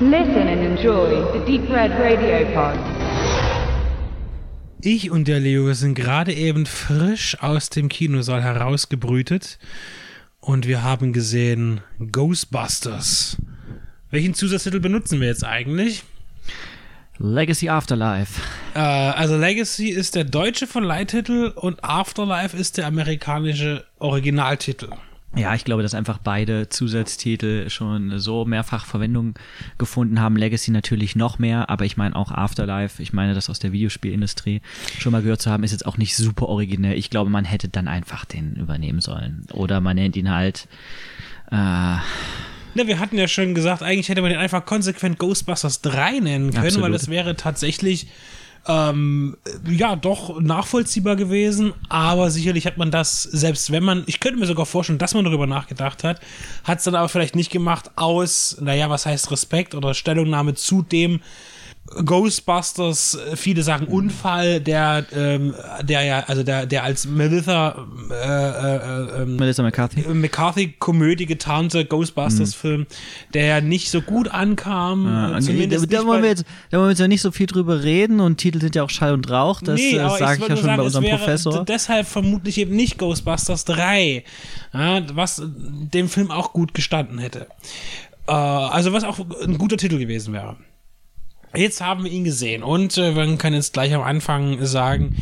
Listen and enjoy the Deep Red Radio Pod. Ich und der Leo sind gerade eben frisch aus dem Kinosaal herausgebrütet und wir haben gesehen Ghostbusters. Welchen Zusatztitel benutzen wir jetzt eigentlich? Legacy Afterlife. Äh, also Legacy ist der deutsche Verleihtitel und Afterlife ist der amerikanische Originaltitel. Ja, ich glaube, dass einfach beide Zusatztitel schon so mehrfach Verwendung gefunden haben. Legacy natürlich noch mehr, aber ich meine auch Afterlife, ich meine das aus der Videospielindustrie schon mal gehört zu haben, ist jetzt auch nicht super originell. Ich glaube, man hätte dann einfach den übernehmen sollen. Oder man nennt ihn halt äh, Na, wir hatten ja schon gesagt, eigentlich hätte man den einfach konsequent Ghostbusters 3 nennen können, Absolut. weil das wäre tatsächlich ähm, ja doch nachvollziehbar gewesen, aber sicherlich hat man das, selbst wenn man, ich könnte mir sogar vorstellen, dass man darüber nachgedacht hat, hat es dann aber vielleicht nicht gemacht aus, naja, was heißt Respekt oder Stellungnahme zu dem Ghostbusters, äh, viele sagen Unfall, der, ähm, der ja, also der, der als Melissa äh, äh, ähm, Melissa McCarthy. McCarthy-Komödie getarnte Ghostbusters-Film, der ja nicht so gut ankam. Ja, äh, okay, zumindest da, da, wollen bei- wir jetzt, da wollen wir jetzt ja nicht so viel drüber reden und Titel sind ja auch Schall und Rauch, das Nee, äh, sage ich ja schon bei es unserem Professor. Deshalb vermutlich eben nicht Ghostbusters 3, ja, was dem Film auch gut gestanden hätte. Äh, also was auch ein guter Titel gewesen wäre. Jetzt haben wir ihn gesehen und äh, man kann jetzt gleich am Anfang sagen,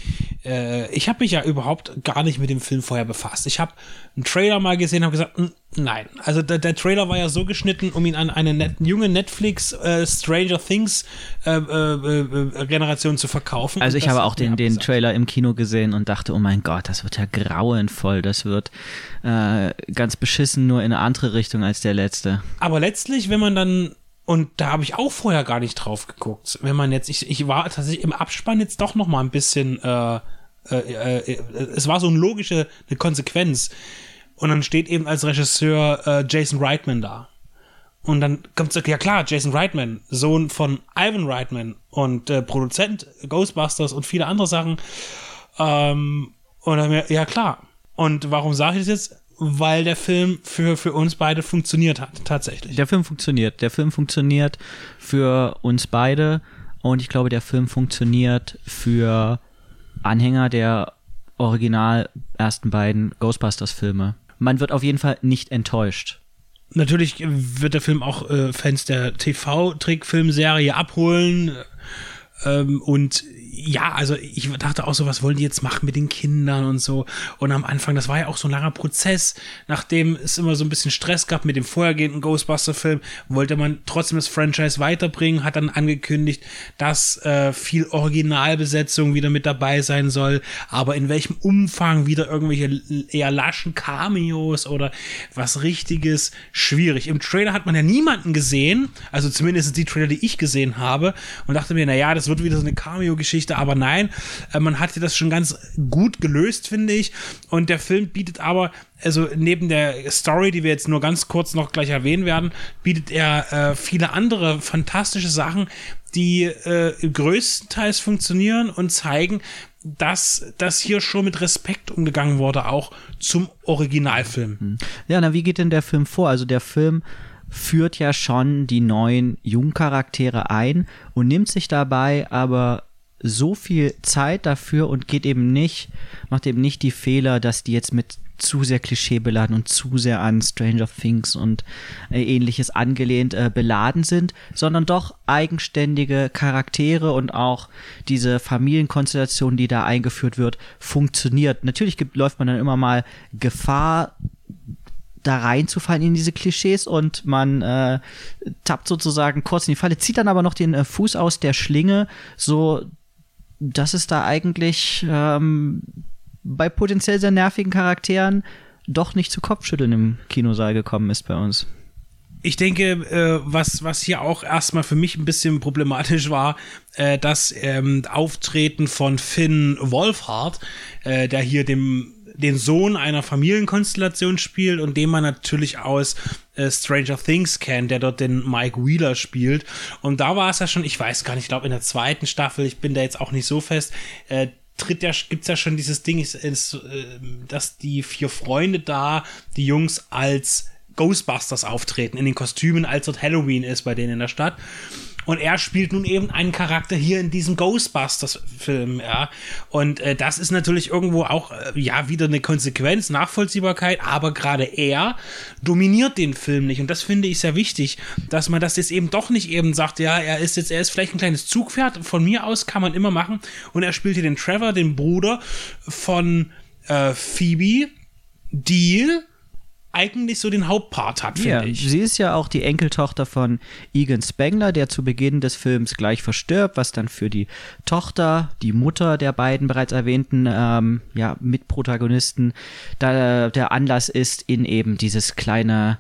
äh, ich habe mich ja überhaupt gar nicht mit dem Film vorher befasst. Ich habe einen Trailer mal gesehen, habe gesagt, "Mm, nein. Also der, der Trailer war ja so geschnitten, um ihn an eine net, junge Netflix äh, Stranger Things äh, äh, äh, Generation zu verkaufen. Also ich habe auch den, den. Trailer im Kino gesehen und dachte, oh mein Gott, das wird ja grauenvoll, das wird äh, ganz beschissen, nur in eine andere Richtung als der letzte. Aber letztlich, wenn man dann, und da habe ich auch vorher gar nicht drauf geguckt, wenn man jetzt, ich, ich war tatsächlich im Abspann jetzt doch noch mal ein bisschen, äh, äh, äh, es war so eine logische eine Konsequenz. Und dann steht eben als Regisseur äh, Jason Reitman da. Und dann kommt so, ja klar, Jason Reitman, Sohn von Ivan Reitman und äh, Produzent Ghostbusters und viele andere Sachen. Ähm, und dann, ja klar. Und warum sage ich das jetzt? Weil der Film für, für uns beide funktioniert hat, tatsächlich. Der Film funktioniert. Der Film funktioniert für uns beide und ich glaube, der Film funktioniert für Anhänger der original ersten beiden Ghostbusters-Filme. Man wird auf jeden Fall nicht enttäuscht. Natürlich wird der Film auch äh, Fans der TV-Trickfilmserie abholen. Ähm, und ja, also ich dachte auch so, was wollen die jetzt machen mit den Kindern und so. Und am Anfang, das war ja auch so ein langer Prozess, nachdem es immer so ein bisschen Stress gab mit dem vorhergehenden Ghostbuster-Film, wollte man trotzdem das Franchise weiterbringen, hat dann angekündigt, dass äh, viel Originalbesetzung wieder mit dabei sein soll, aber in welchem Umfang wieder irgendwelche eher laschen Cameos oder was richtiges, schwierig. Im Trailer hat man ja niemanden gesehen, also zumindest die Trailer, die ich gesehen habe und dachte mir, naja, das wird wieder so eine Cameo-Geschichte, aber nein, äh, man hat das schon ganz gut gelöst, finde ich. Und der Film bietet aber, also neben der Story, die wir jetzt nur ganz kurz noch gleich erwähnen werden, bietet er äh, viele andere fantastische Sachen, die äh, größtenteils funktionieren und zeigen, dass das hier schon mit Respekt umgegangen wurde, auch zum Originalfilm. Ja, na, wie geht denn der Film vor? Also der Film führt ja schon die neuen Jungcharaktere ein und nimmt sich dabei aber so viel Zeit dafür und geht eben nicht, macht eben nicht die Fehler, dass die jetzt mit zu sehr klischeebeladen und zu sehr an Stranger Things und äh, ähnliches angelehnt äh, beladen sind, sondern doch eigenständige Charaktere und auch diese Familienkonstellation, die da eingeführt wird, funktioniert. Natürlich gibt, läuft man dann immer mal Gefahr, da reinzufallen in diese Klischees und man äh, tappt sozusagen kurz in die Falle, zieht dann aber noch den äh, Fuß aus der Schlinge, so dass es da eigentlich ähm, bei potenziell sehr nervigen Charakteren doch nicht zu Kopfschütteln im Kinosaal gekommen ist bei uns. Ich denke, äh, was, was hier auch erstmal für mich ein bisschen problematisch war, äh, das ähm, Auftreten von Finn Wolfhard, äh, der hier dem den Sohn einer Familienkonstellation spielt und den man natürlich aus äh, Stranger Things kennt, der dort den Mike Wheeler spielt. Und da war es ja schon, ich weiß gar nicht, ich glaube in der zweiten Staffel, ich bin da jetzt auch nicht so fest, äh, tritt ja, gibt's ja schon dieses Ding, ist, ist, äh, dass die vier Freunde da, die Jungs als Ghostbusters auftreten, in den Kostümen, als dort Halloween ist bei denen in der Stadt. Und er spielt nun eben einen Charakter hier in diesem Ghostbusters-Film, ja. Und äh, das ist natürlich irgendwo auch, äh, ja, wieder eine Konsequenz, Nachvollziehbarkeit, aber gerade er dominiert den Film nicht. Und das finde ich sehr wichtig, dass man das jetzt eben doch nicht eben sagt, ja, er ist jetzt, er ist vielleicht ein kleines Zugpferd, von mir aus kann man immer machen. Und er spielt hier den Trevor, den Bruder von äh, Phoebe, die eigentlich so den Hauptpart hat, finde Ja, ich. sie ist ja auch die Enkeltochter von Egan Spengler, der zu Beginn des Films gleich verstirbt, was dann für die Tochter, die Mutter der beiden bereits erwähnten ähm, ja, Mitprotagonisten da, der Anlass ist, in eben dieses kleine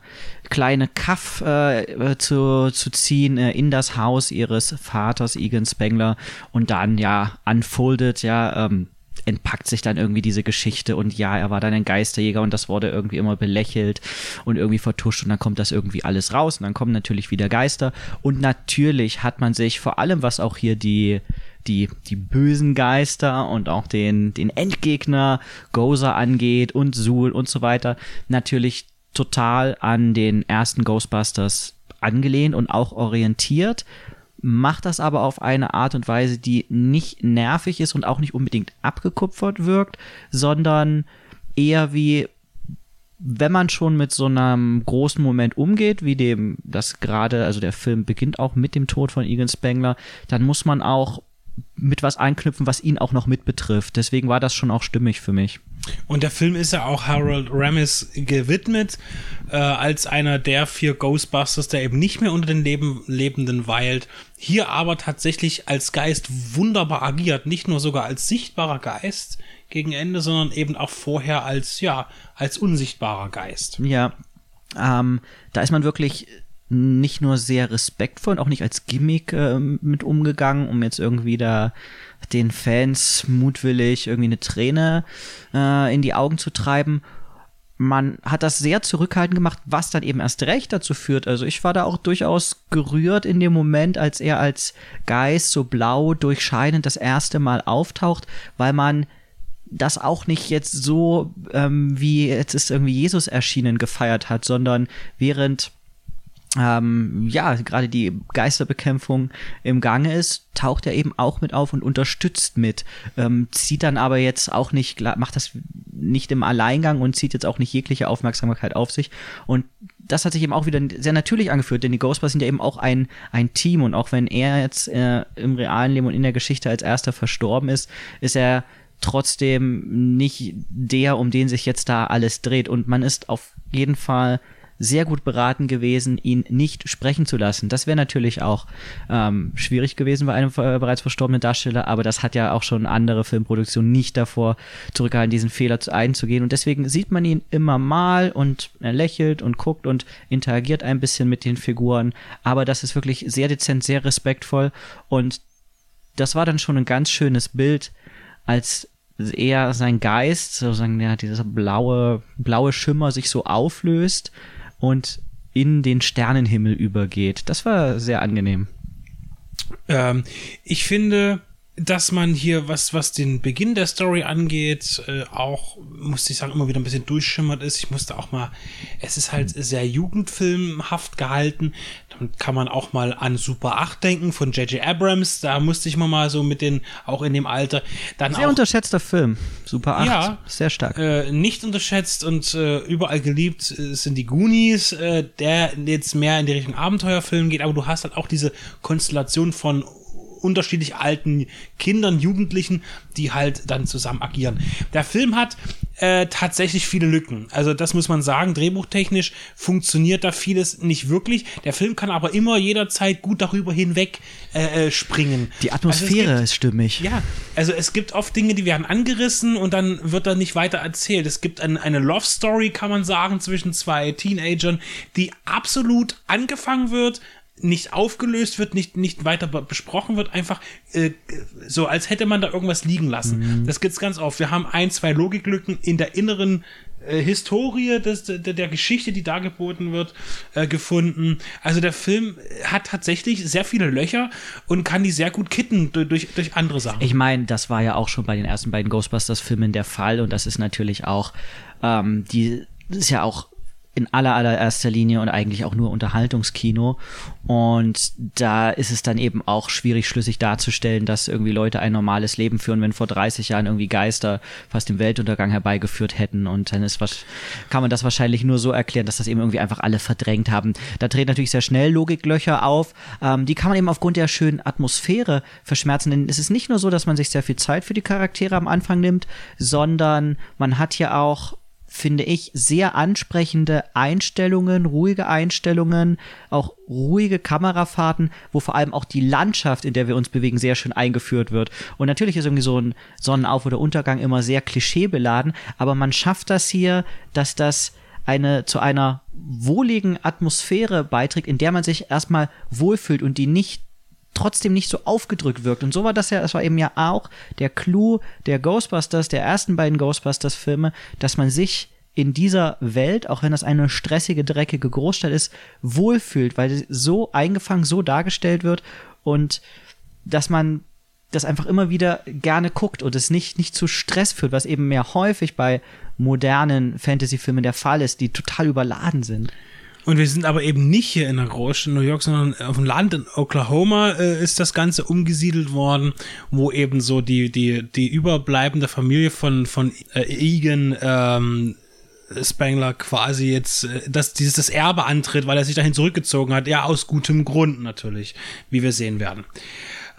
kleine Kaff äh, äh, zu, zu ziehen äh, in das Haus ihres Vaters Egan Spengler und dann ja unfolded, ja, ähm, entpackt sich dann irgendwie diese Geschichte und ja, er war dann ein Geisterjäger und das wurde irgendwie immer belächelt und irgendwie vertuscht und dann kommt das irgendwie alles raus und dann kommen natürlich wieder Geister. Und natürlich hat man sich vor allem, was auch hier die die, die bösen Geister und auch den, den Endgegner Gozer angeht und Zool und so weiter, natürlich total an den ersten Ghostbusters angelehnt und auch orientiert macht das aber auf eine Art und Weise, die nicht nervig ist und auch nicht unbedingt abgekupfert wirkt, sondern eher wie wenn man schon mit so einem großen Moment umgeht, wie dem das gerade, also der Film beginnt auch mit dem Tod von Egan Spengler, dann muss man auch mit was anknüpfen, was ihn auch noch mit betrifft. Deswegen war das schon auch stimmig für mich. Und der Film ist ja auch Harold Ramis gewidmet, äh, als einer der vier Ghostbusters, der eben nicht mehr unter den Leben, Lebenden weilt. Hier aber tatsächlich als Geist wunderbar agiert. Nicht nur sogar als sichtbarer Geist gegen Ende, sondern eben auch vorher als, ja, als unsichtbarer Geist. Ja, ähm, da ist man wirklich nicht nur sehr respektvoll und auch nicht als Gimmick äh, mit umgegangen, um jetzt irgendwie da den Fans mutwillig irgendwie eine Träne äh, in die Augen zu treiben. Man hat das sehr zurückhaltend gemacht, was dann eben erst recht dazu führt. Also ich war da auch durchaus gerührt in dem Moment, als er als Geist so blau durchscheinend das erste Mal auftaucht, weil man das auch nicht jetzt so, ähm, wie jetzt ist irgendwie Jesus erschienen, gefeiert hat, sondern während ähm, ja, gerade die Geisterbekämpfung im Gange ist, taucht er eben auch mit auf und unterstützt mit. Ähm, zieht dann aber jetzt auch nicht, macht das nicht im Alleingang und zieht jetzt auch nicht jegliche Aufmerksamkeit auf sich. Und das hat sich eben auch wieder sehr natürlich angefühlt, denn die Ghostbusters sind ja eben auch ein, ein Team und auch wenn er jetzt äh, im realen Leben und in der Geschichte als erster verstorben ist, ist er trotzdem nicht der, um den sich jetzt da alles dreht. Und man ist auf jeden Fall sehr gut beraten gewesen, ihn nicht sprechen zu lassen. Das wäre natürlich auch ähm, schwierig gewesen bei einem äh, bereits verstorbenen Darsteller, aber das hat ja auch schon andere Filmproduktionen nicht davor zurückgehalten, diesen Fehler einzugehen. Und deswegen sieht man ihn immer mal und er lächelt und guckt und interagiert ein bisschen mit den Figuren. Aber das ist wirklich sehr dezent, sehr respektvoll. Und das war dann schon ein ganz schönes Bild, als eher sein Geist, sozusagen ja, dieser blaue, blaue Schimmer sich so auflöst und in den Sternenhimmel übergeht. Das war sehr angenehm. Ähm, ich finde, dass man hier, was, was den Beginn der Story angeht, äh, auch, musste ich sagen, immer wieder ein bisschen durchschimmert ist. Ich musste auch mal, es ist halt sehr jugendfilmhaft gehalten. Dann kann man auch mal an Super 8 denken von J.J. Abrams. Da musste ich mal, mal so mit den, auch in dem Alter, dann Sehr auch, unterschätzter Film. Super 8. Ja. Sehr stark. äh, nicht unterschätzt und äh, überall geliebt äh, sind die Goonies, äh, der jetzt mehr in die Richtung Abenteuerfilm geht, aber du hast halt auch diese Konstellation von unterschiedlich alten Kindern, Jugendlichen, die halt dann zusammen agieren. Der Film hat äh, tatsächlich viele Lücken. Also das muss man sagen, drehbuchtechnisch funktioniert da vieles nicht wirklich. Der Film kann aber immer jederzeit gut darüber hinweg äh, äh, springen. Die Also Atmosphäre gibt- ist stimmig. ja, also es gibt oft Dinge, die werden angerissen und dann wird da nicht weiter erzählt. Es gibt ein, eine Love Story, kann man sagen, zwischen zwei Teenagern, die absolut angefangen wird, nicht aufgelöst wird, nicht, nicht weiter be- besprochen wird, einfach äh, so, als hätte man da irgendwas liegen lassen. Das gibt's ganz oft. Wir haben ein, zwei Logiklücken in der inneren äh, Historie des, der, der Geschichte, die dargeboten wird, äh, gefunden. Also der Film hat tatsächlich sehr viele Löcher und kann die sehr gut kitten durch, durch, andere Sachen. Ich meine, das war ja auch schon bei den ersten beiden Ghostbusters-Filmen der Fall und das ist natürlich auch, ähm, die das ist ja auch in aller allererster Linie und eigentlich auch nur Unterhaltungskino. Und da ist es dann eben auch schwierig, schlüssig darzustellen, dass irgendwie Leute ein normales Leben führen, wenn vor 30 Jahren irgendwie Geister fast den Weltuntergang herbeigeführt hätten. Und dann ist was, kann man das wahrscheinlich nur so erklären, dass das eben irgendwie einfach alle verdrängt haben. Da treten natürlich sehr schnell Logiklöcher auf. Ähm, die kann man eben aufgrund der schönen Atmosphäre verschmerzen. Denn es ist nicht nur so, dass man sich sehr viel Zeit für die Charaktere am Anfang nimmt, sondern man hat ja auch finde ich, sehr ansprechende Einstellungen, ruhige Einstellungen, auch ruhige Kamerafahrten, wo vor allem auch die Landschaft, in der wir uns bewegen, sehr schön eingeführt wird. Und natürlich ist irgendwie so ein Sonnenauf- oder Untergang immer sehr klischeebeladen, aber man schafft das hier, dass das eine zu einer wohligen Atmosphäre beiträgt, in der man sich erstmal wohlfühlt und die nicht trotzdem nicht so aufgedrückt wirkt. Und so war das ja, das war eben ja auch der Clou der Ghostbusters, der ersten beiden Ghostbusters-Filme, dass man sich in dieser Welt, auch wenn das eine stressige, dreckige Großstadt ist, wohlfühlt, weil sie so eingefangen, so dargestellt wird und dass man das einfach immer wieder gerne guckt und es nicht, nicht zu Stress führt, was eben mehr häufig bei modernen Fantasy-Filmen der Fall ist, die total überladen sind. Und wir sind aber eben nicht hier in der Großstadt New York, sondern auf dem Land in Oklahoma äh, ist das Ganze umgesiedelt worden, wo eben so die, die, die überbleibende Familie von, von äh, Egan ähm, Spangler quasi jetzt äh, das, dieses das Erbe antritt, weil er sich dahin zurückgezogen hat. Ja, aus gutem Grund natürlich, wie wir sehen werden.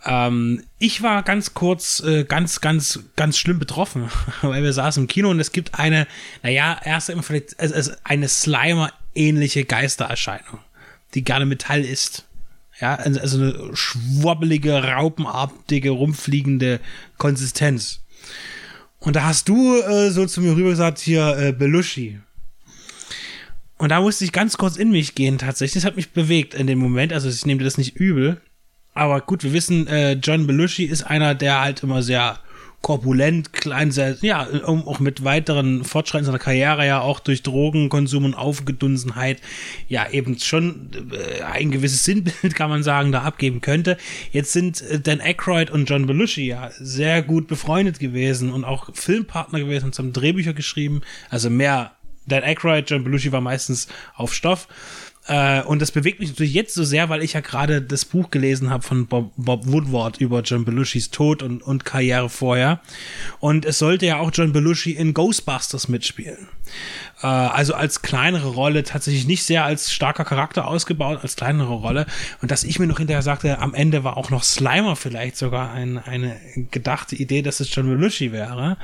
Ähm, ich war ganz kurz, äh, ganz, ganz, ganz schlimm betroffen, weil wir saßen im Kino und es gibt eine, naja, erst immer vielleicht, es ist eine Slimer ähnliche Geistererscheinung, die gerne Metall ist. Ja, also, also eine schwobbelige, raupenartige, rumfliegende Konsistenz. Und da hast du äh, so zu mir rüber gesagt, hier, äh, Belushi. Und da musste ich ganz kurz in mich gehen, tatsächlich. Das hat mich bewegt in dem Moment. Also ich nehme dir das nicht übel. Aber gut, wir wissen, äh, John Belushi ist einer, der halt immer sehr korpulent, klein, sehr, ja, auch mit weiteren Fortschritten seiner Karriere ja auch durch Drogenkonsum und Aufgedunsenheit ja eben schon äh, ein gewisses Sinnbild, kann man sagen, da abgeben könnte. Jetzt sind äh, Dan Aykroyd und John Belushi ja sehr gut befreundet gewesen und auch Filmpartner gewesen und haben Drehbücher geschrieben, also mehr Dan Aykroyd, John Belushi war meistens auf Stoff. Äh, und das bewegt mich natürlich jetzt so sehr, weil ich ja gerade das Buch gelesen habe von Bob, Bob, Woodward über John Belushis Tod und, und Karriere vorher. Und es sollte ja auch John Belushi in Ghostbusters mitspielen. Äh, also als kleinere Rolle, tatsächlich nicht sehr als starker Charakter ausgebaut, als kleinere Rolle. Und dass ich mir noch hinterher sagte, am Ende war auch noch Slimer vielleicht sogar ein, eine gedachte Idee, dass es John Belushi wäre.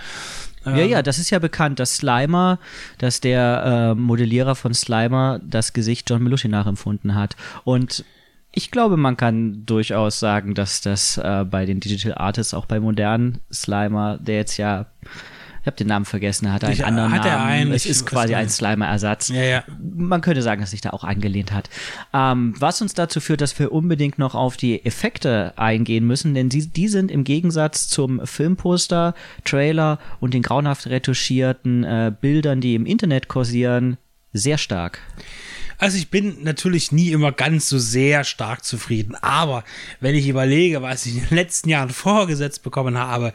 Ja, ja, das ist ja bekannt, dass Slimer, dass der äh, Modellierer von Slimer das Gesicht John Belushi nachempfunden hat. Und ich glaube, man kann durchaus sagen, dass das äh, bei den Digital Artists, auch bei modernen Slimer, der jetzt ja habe den Namen vergessen, er hatte einen Ich- anderen hat er Namen. einen? es ist quasi ein. Slimer-Ersatz. Ja, ja. Man könnte sagen, dass sich da auch angelehnt hat. Ähm, was uns dazu führt, dass wir unbedingt noch auf die Effekte eingehen müssen, denn die, die sind im Gegensatz zum Filmposter, Trailer und den grauenhaft retuschierten äh, Bildern, die im Internet kursieren, sehr stark. Also ich bin natürlich nie immer ganz so sehr stark zufrieden, aber wenn ich überlege, was ich in den letzten Jahren vorgesetzt bekommen habe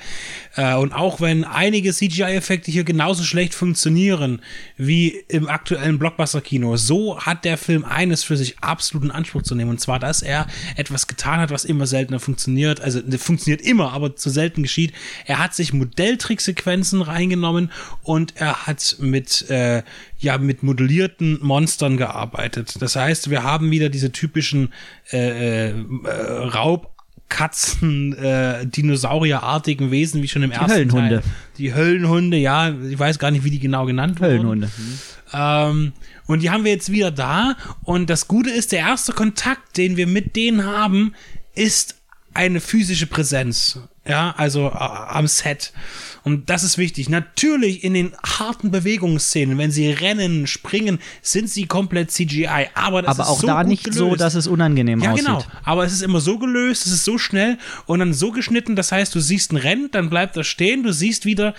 äh, und auch wenn einige CGI-Effekte hier genauso schlecht funktionieren wie im aktuellen Blockbuster-Kino, so hat der Film eines für sich absoluten Anspruch zu nehmen und zwar, dass er etwas getan hat, was immer seltener funktioniert, also ne, funktioniert immer, aber zu selten geschieht. Er hat sich Modelltricksequenzen reingenommen und er hat mit äh, ja mit modellierten Monstern gearbeitet. Das heißt, wir haben wieder diese typischen äh, äh, Raubkatzen, äh, Dinosaurierartigen Wesen, wie schon im ersten Höllenhunde. Teil. Die Höllenhunde, ja, ich weiß gar nicht, wie die genau genannt wurden. Höllenhunde. Ähm, und die haben wir jetzt wieder da. Und das Gute ist, der erste Kontakt, den wir mit denen haben, ist eine physische Präsenz. Ja, also äh, am Set. Und das ist wichtig. Natürlich in den harten Bewegungsszenen, wenn sie rennen, springen, sind sie komplett CGI. Aber das Aber ist auch so da nicht so, gelöst. dass es unangenehm Ja, aussieht. genau. Aber es ist immer so gelöst, es ist so schnell und dann so geschnitten, das heißt, du siehst ein Rennen, dann bleibt er stehen, du siehst wieder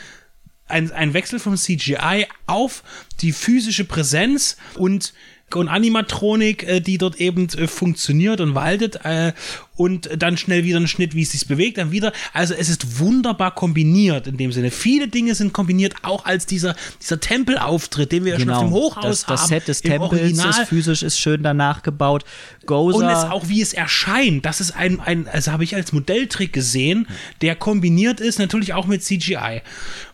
ein, ein Wechsel vom CGI auf die physische Präsenz und und Animatronik, äh, die dort eben äh, funktioniert und waltet äh, und dann schnell wieder ein Schnitt, wie es sich bewegt, dann wieder. Also es ist wunderbar kombiniert in dem Sinne. Viele Dinge sind kombiniert, auch als dieser, dieser Tempelauftritt, den wir ja schon auf dem Hochhaus Genau. das, das haben. Set des Tempels Original. ist physisch ist schön danach gebaut. Gozer, Und es auch, wie es erscheint, das ist ein, ein also habe ich als Modelltrick gesehen, der kombiniert ist natürlich auch mit CGI.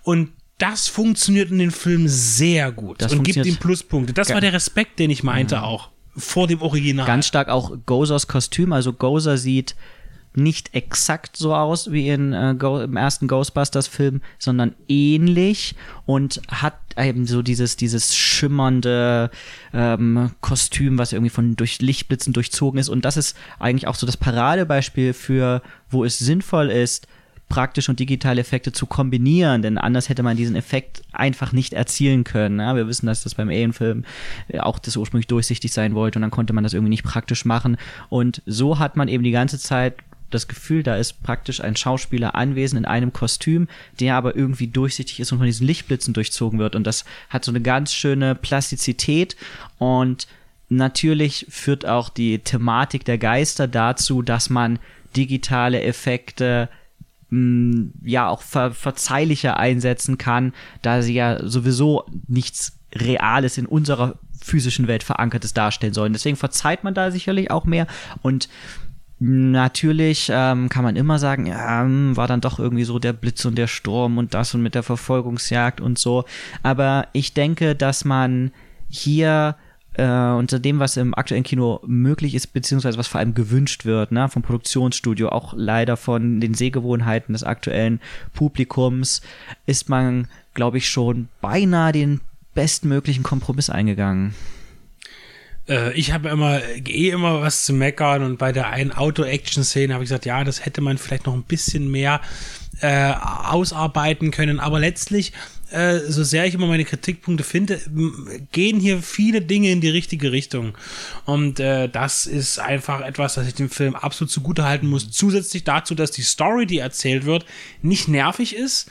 Und das funktioniert in den Film sehr gut Das und gibt ihm Pluspunkte. Das war der Respekt, den ich meinte auch vor dem Original. ganz stark auch Gozers Kostüm. Also Gozer sieht nicht exakt so aus wie in, äh, Go im ersten Ghostbusters-Film, sondern ähnlich und hat eben so dieses, dieses schimmernde ähm, Kostüm, was irgendwie von durch Lichtblitzen durchzogen ist. Und das ist eigentlich auch so das Paradebeispiel für, wo es sinnvoll ist, praktische und digitale Effekte zu kombinieren, denn anders hätte man diesen Effekt einfach nicht erzielen können. Ja, wir wissen, dass das beim Alien-Film äh, auch das ursprünglich durchsichtig sein wollte und dann konnte man das irgendwie nicht praktisch machen. Und so hat man eben die ganze Zeit das Gefühl, da ist praktisch ein Schauspieler anwesend in einem Kostüm, der aber irgendwie durchsichtig ist und von diesen Lichtblitzen durchzogen wird. Und das hat so eine ganz schöne Plastizität und natürlich führt auch die Thematik der Geister dazu, dass man digitale Effekte mh, ja auch ver verzeihlicher einsetzen kann, da sie ja sowieso nichts Reales in unserer physischen Welt verankertes darstellen sollen. Deswegen verzeiht man da sicherlich auch mehr und Natürlich ähm, kann man immer sagen, ja, hm, war dann doch irgendwie so der Blitz und der Sturm und das und mit der Verfolgungsjagd und so. Aber ich denke, dass man hier äh, unter dem, was im aktuellen Kino möglich ist, beziehungsweise was vor allem gewünscht wird, ne, vom Produktionsstudio, auch leider von den Sehgewohnheiten des aktuellen Publikums, ist man, glaube ich, schon beinahe den bestmöglichen Kompromiss eingegangen. Äh, ich habe immer eh immer was zu meckern und bei der einen Auto-Action-Szene habe ich gesagt, ja, das hätte man vielleicht noch ein bisschen mehr äh, ausarbeiten können, aber letztlich äh, so sehr ich immer meine Kritikpunkte finde, gehen hier viele Dinge in die richtige Richtung. Und äh, das ist einfach etwas, das ich dem Film absolut zugutehalten muss. Zusätzlich dazu, dass die Story, die erzählt wird, nicht nervig ist.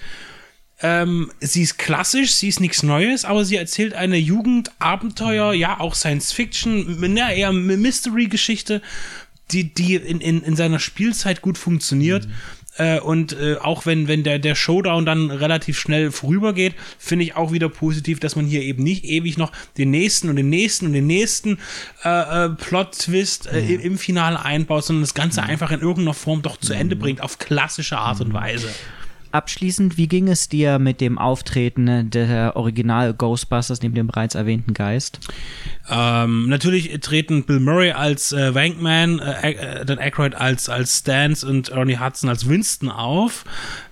Ähm, sie ist klassisch, sie ist nichts Neues, aber sie erzählt eine Jugendabenteuer, ja, auch Science Fiction, na, eher Mystery-Geschichte, die, die in, in, in seiner Spielzeit gut funktioniert. Äh, und äh, auch wenn, wenn der, der Showdown dann relativ schnell vorübergeht, finde ich auch wieder positiv, dass man hier eben nicht ewig noch den nächsten und den nächsten und den nächsten äh, äh, Plot-Twist äh, im, im Finale einbaut, sondern das Ganze einfach in irgendeiner Form doch zu Ende bringt, auf klassische Art und Weise. Abschließend, wie ging es dir mit dem Auftreten der Original Ghostbusters neben dem bereits erwähnten Geist? Ähm, natürlich treten Bill Murray als äh, Wankman, äh, äh, Dan Aykroyd als, als Stans und Ernie Hudson als Winston auf.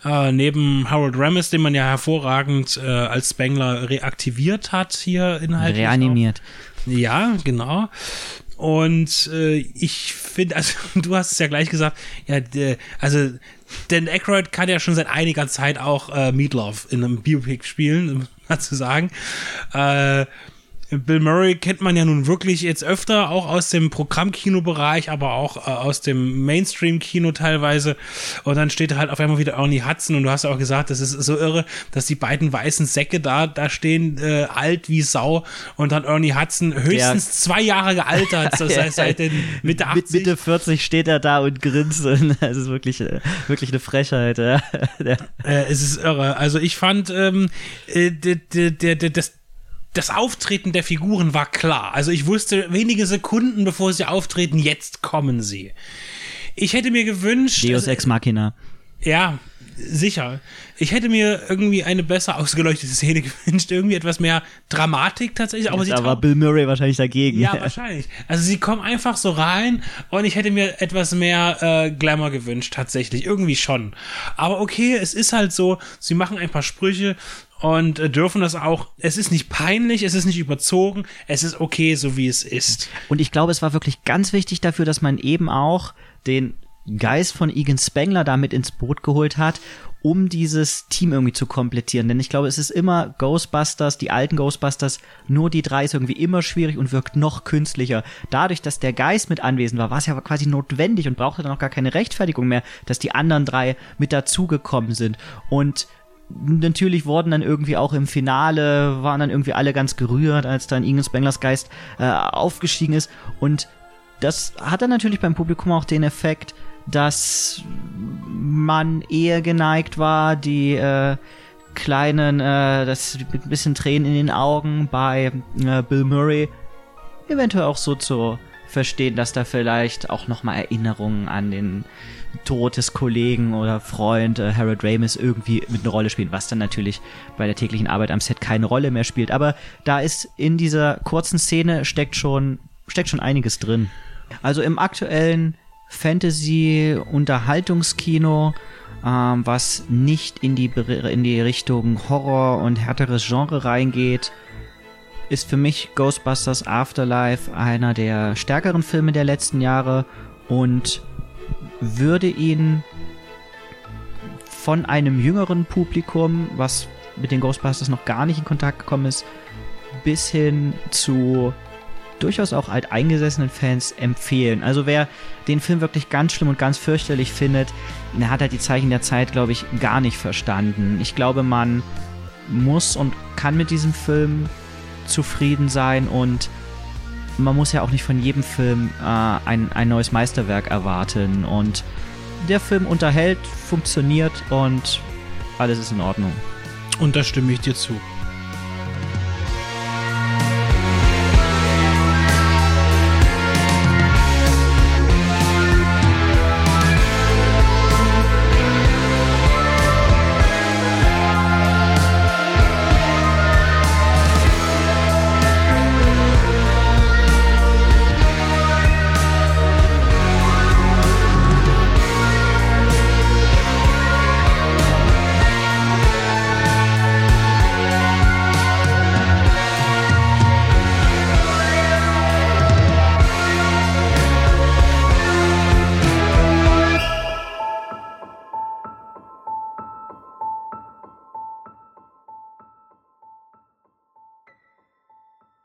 Äh, neben Harold Ramis, den man ja hervorragend äh, als Spengler reaktiviert hat hier inhaltlich. Reanimiert. Auch. Ja, genau. Und äh, ich finde, also du hast es ja gleich gesagt, ja, der, also Dan Aykroyd kann ja schon seit einiger Zeit auch äh, Meatloaf in einem Biopic spielen, um mal zu sagen. Äh, Bill Murray kennt man ja nun wirklich jetzt öfter, auch aus dem Programmkinobereich, aber auch äh, aus dem Mainstream-Kino teilweise. Und dann steht halt auf einmal wieder Ernie Hudson und du hast ja auch gesagt, das ist so irre, dass die beiden weißen Säcke da, da stehen, äh, alt wie Sau und dann Ernie Hudson höchstens zwei Jahre gealtert, das heißt seit den Mitte 80. Mit Mitte 40 steht er da und grinst. Das ist wirklich, äh, wirklich eine Frechheit. Ja. Äh, es ist irre. Also ich fand, ähm, äh, der, der, der, das, das Auftreten der Figuren war klar. Also ich wusste wenige Sekunden, bevor sie auftreten, jetzt kommen sie. Ich hätte mir gewünscht, Deus also, Ex Machina. ja, sicher. Ich hätte mir irgendwie eine besser ausgeleuchtete Szene gewünscht, irgendwie etwas mehr Dramatik tatsächlich. Aber sie da war Bill Murray wahrscheinlich dagegen. ja, wahrscheinlich. Also sie kommen einfach so rein und ich hätte mir etwas mehr äh, Glamour gewünscht, tatsächlich. Irgendwie schon. Aber okay, es ist halt so, sie machen ein paar Sprüche und äh, dürfen das auch. Es ist nicht peinlich, es ist nicht überzogen, es ist okay, so wie es ist. Und ich glaube, es war wirklich ganz wichtig dafür, dass man eben auch den Geist von Egan Spengler damit ins Boot geholt hat, um dieses Team irgendwie zu komplettieren. Denn ich glaube, es ist immer Ghostbusters, die alten Ghostbusters, nur die drei ist irgendwie immer schwierig und wirkt noch künstlicher. Dadurch, dass der Geist mit anwesend war, war es ja quasi notwendig und brauchte dann auch gar keine Rechtfertigung mehr, dass die anderen drei mit dazugekommen sind. Und natürlich wurden dann irgendwie auch im Finale, waren dann irgendwie alle ganz gerührt, als dann Ingen Spenglers Geist äh, aufgestiegen ist. Und das hat dann natürlich beim Publikum auch den Effekt, dass man eher geneigt war, die äh, kleinen, äh, das bisschen Tränen in den Augen bei äh, Bill Murray eventuell auch so zu verstehen, dass da vielleicht auch nochmal Erinnerungen an den Tod des Kollegen oder Freund äh, Harold Ramis irgendwie mit einer Rolle spielen, was dann natürlich bei der täglichen Arbeit am Set keine Rolle mehr spielt. Aber da ist in dieser kurzen Szene steckt schon, steckt schon einiges drin. Also im aktuellen Fantasy-Unterhaltungskino, ähm, was nicht in die, in die Richtung Horror und härteres Genre reingeht, ist für mich Ghostbusters Afterlife einer der stärkeren Filme der letzten Jahre und würde ihn von einem jüngeren Publikum, was mit den Ghostbusters noch gar nicht in Kontakt gekommen ist, bis hin zu durchaus auch alteingesessenen Fans empfehlen. Also wer den Film wirklich ganz schlimm und ganz fürchterlich findet, der hat halt die Zeichen der Zeit, glaube ich, gar nicht verstanden. Ich glaube, man muss und kann mit diesem Film zufrieden sein und man muss ja auch nicht von jedem Film äh, ein, ein neues Meisterwerk erwarten. Und der Film unterhält, funktioniert und alles ist in Ordnung. Und da stimme ich dir zu.